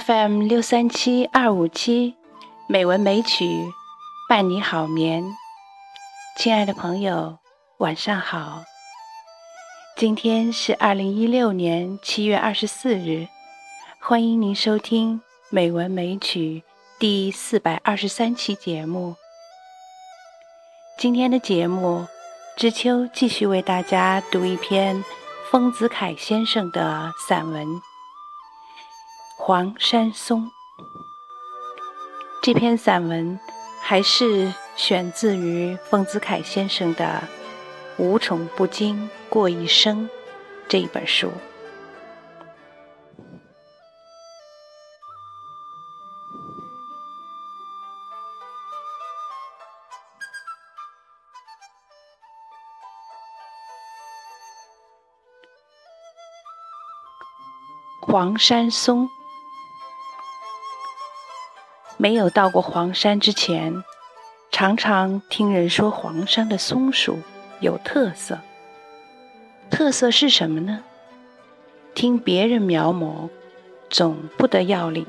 FM 六三七二五七，美文美曲伴你好眠。亲爱的朋友，晚上好。今天是二零一六年七月二十四日，欢迎您收听《美文美曲》第四百二十三期节目。今天的节目，知秋继续为大家读一篇丰子恺先生的散文《黄山松》。这篇散文还是选自于丰子恺先生的《无宠不惊过一生》这一本书。黄山松。没有到过黄山之前，常常听人说黄山的松树有特色。特色是什么呢？听别人描摹，总不得要领。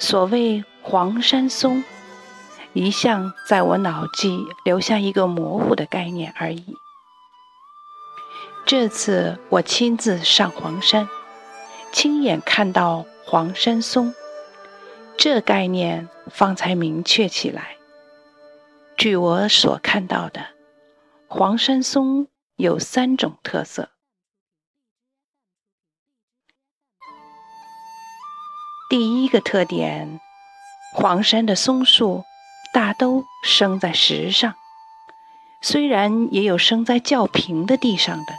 所谓黄山松，一向在我脑际留下一个模糊的概念而已。这次我亲自上黄山，亲眼看到黄山松。这概念方才明确起来。据我所看到的，黄山松有三种特色。第一个特点，黄山的松树大都生在石上，虽然也有生在较平的地上的，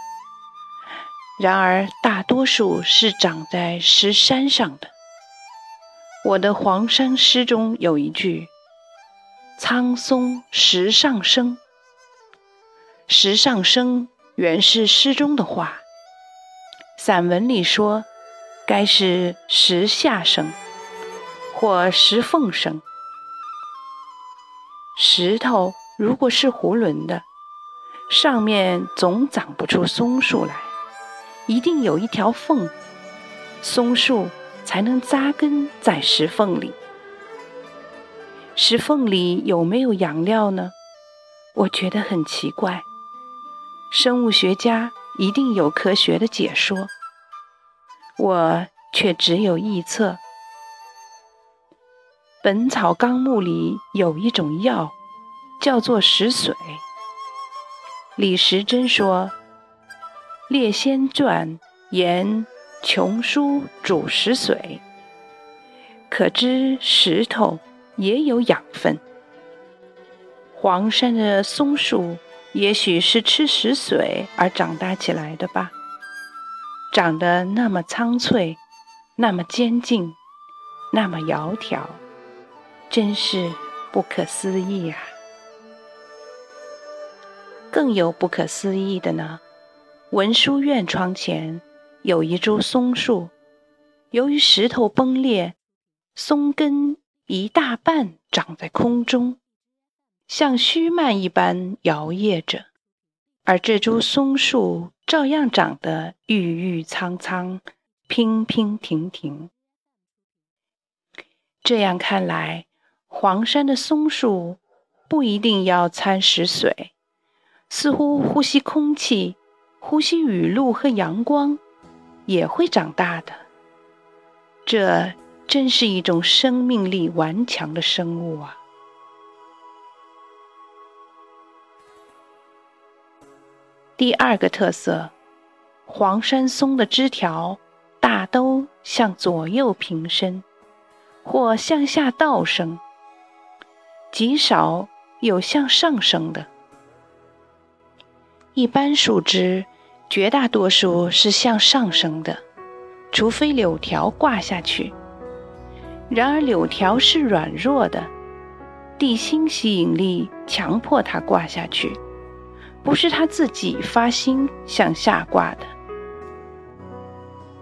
然而大多数是长在石山上的。我的黄山诗中有一句：“苍松石上生。”石上生原是诗中的话，散文里说该是石下生或石缝生。石头如果是囫囵的，上面总长不出松树来，一定有一条缝，松树。才能扎根在石缝里。石缝里有没有养料呢？我觉得很奇怪。生物学家一定有科学的解说，我却只有臆测。《本草纲目》里有一种药，叫做石髓。李时珍说，《列仙传》言。穷书煮石水，可知石头也有养分。黄山的松树也许是吃石水而长大起来的吧，长得那么苍翠，那么坚劲，那么窈窕，真是不可思议啊！更有不可思议的呢，文殊院窗前。有一株松树，由于石头崩裂，松根一大半长在空中，像虚蔓一般摇曳着，而这株松树照样长得郁郁苍苍、娉娉婷婷。这样看来，黄山的松树不一定要掺食水，似乎呼吸空气、呼吸雨露和阳光。也会长大的，这真是一种生命力顽强的生物啊！第二个特色，黄山松的枝条大都向左右平伸，或向下倒生，极少有向上升的。一般树枝。绝大多数是向上升的，除非柳条挂下去。然而柳条是软弱的，地心吸引力强迫它挂下去，不是它自己发心向下挂的。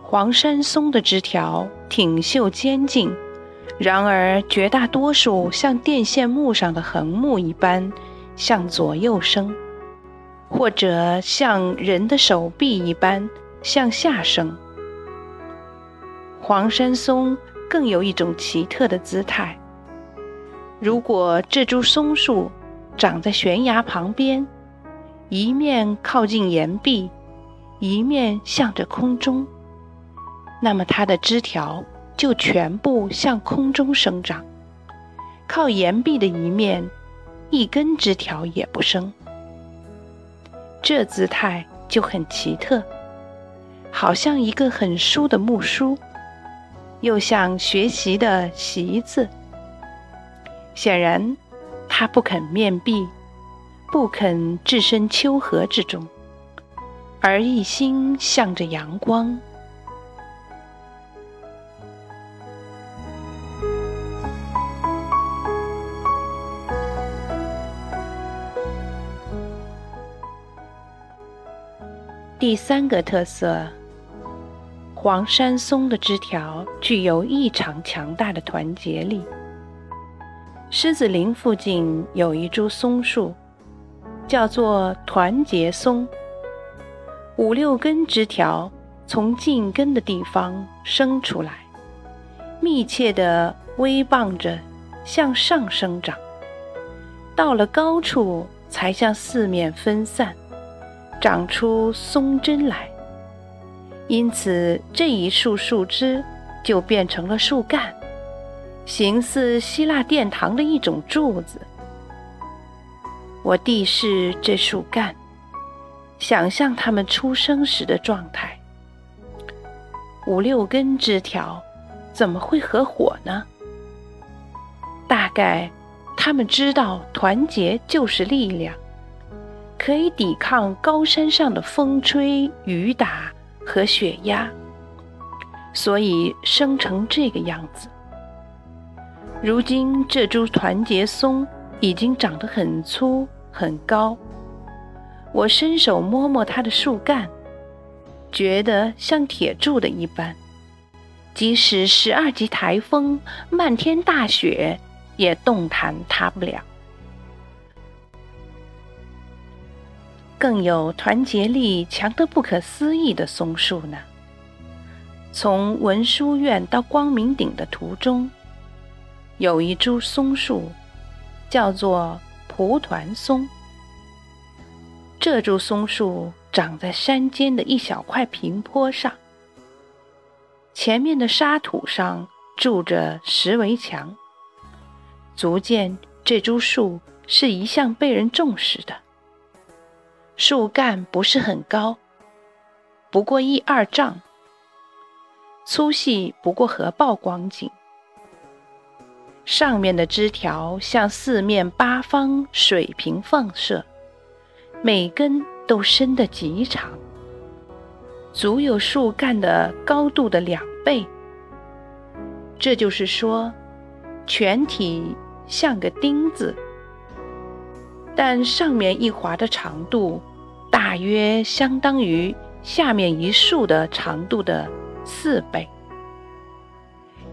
黄山松的枝条挺秀坚劲，然而绝大多数像电线木上的横木一般向左右伸。或者像人的手臂一般向下生。黄山松更有一种奇特的姿态。如果这株松树长在悬崖旁边，一面靠近岩壁，一面向着空中，那么它的枝条就全部向空中生长；靠岩壁的一面，一根枝条也不生。这姿态就很奇特，好像一个很书的木梳，又像学习的习字。显然，他不肯面壁。不肯置身丘壑之中，而一心向着阳光。第三个特色，黄山松的枝条具有异常强大的团结力。狮子林附近有一株松树。叫做团结松，五六根枝条从茎根的地方生出来，密切地微傍着向上生长，到了高处才向四面分散，长出松针来。因此，这一束树枝就变成了树干，形似希腊殿堂的一种柱子。我地视这树干，想象它们出生时的状态。五六根枝条怎么会合伙呢？大概他们知道团结就是力量，可以抵抗高山上的风吹雨打和雪压，所以生成这个样子。如今这株团结松。已经长得很粗很高，我伸手摸摸它的树干，觉得像铁铸的一般，即使十二级台风、漫天大雪，也动弹它不了。更有团结力强得不可思议的松树呢。从文殊院到光明顶的途中，有一株松树。叫做蒲团松。这株松树长在山间的一小块平坡上，前面的沙土上筑着石围墙，足见这株树是一向被人重视的。树干不是很高，不过一二丈，粗细不过荷包光景。上面的枝条向四面八方水平放射，每根都伸得极长，足有树干的高度的两倍。这就是说，全体像个钉子，但上面一划的长度，大约相当于下面一竖的长度的四倍。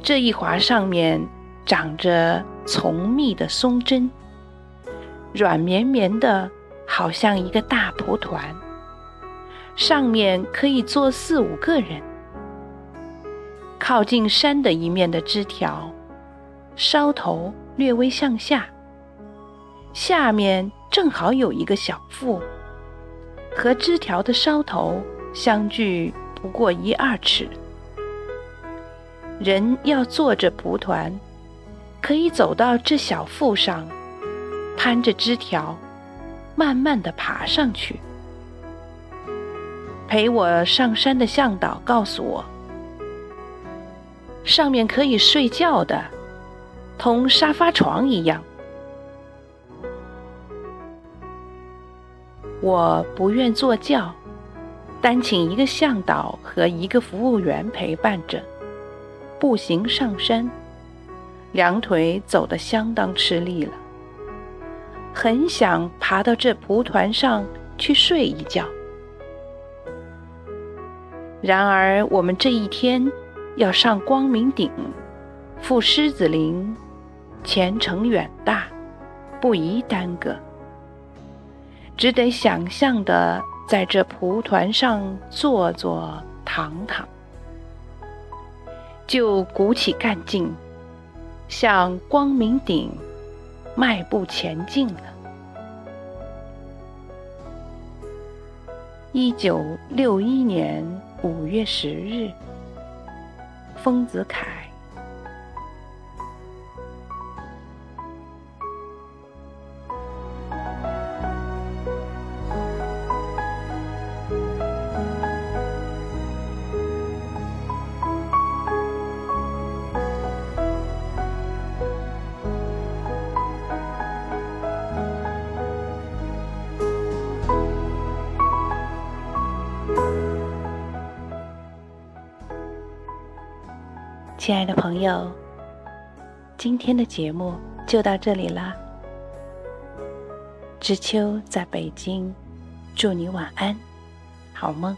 这一划上面。长着丛密的松针，软绵绵的，好像一个大蒲团。上面可以坐四五个人。靠近山的一面的枝条，梢头略微向下，下面正好有一个小腹，和枝条的梢头相距不过一二尺。人要坐着蒲团。可以走到这小腹上，攀着枝条，慢慢的爬上去。陪我上山的向导告诉我，上面可以睡觉的，同沙发床一样。我不愿坐轿，单请一个向导和一个服务员陪伴着，步行上山。两腿走得相当吃力了，很想爬到这蒲团上去睡一觉。然而，我们这一天要上光明顶，赴狮子林，前程远大，不宜耽搁，只得想象的在这蒲团上坐坐躺躺。就鼓起干劲，向光明顶迈步前进了。一九六一年五月十日，丰子恺。亲爱的朋友，今天的节目就到这里啦。知秋在北京，祝你晚安，好梦。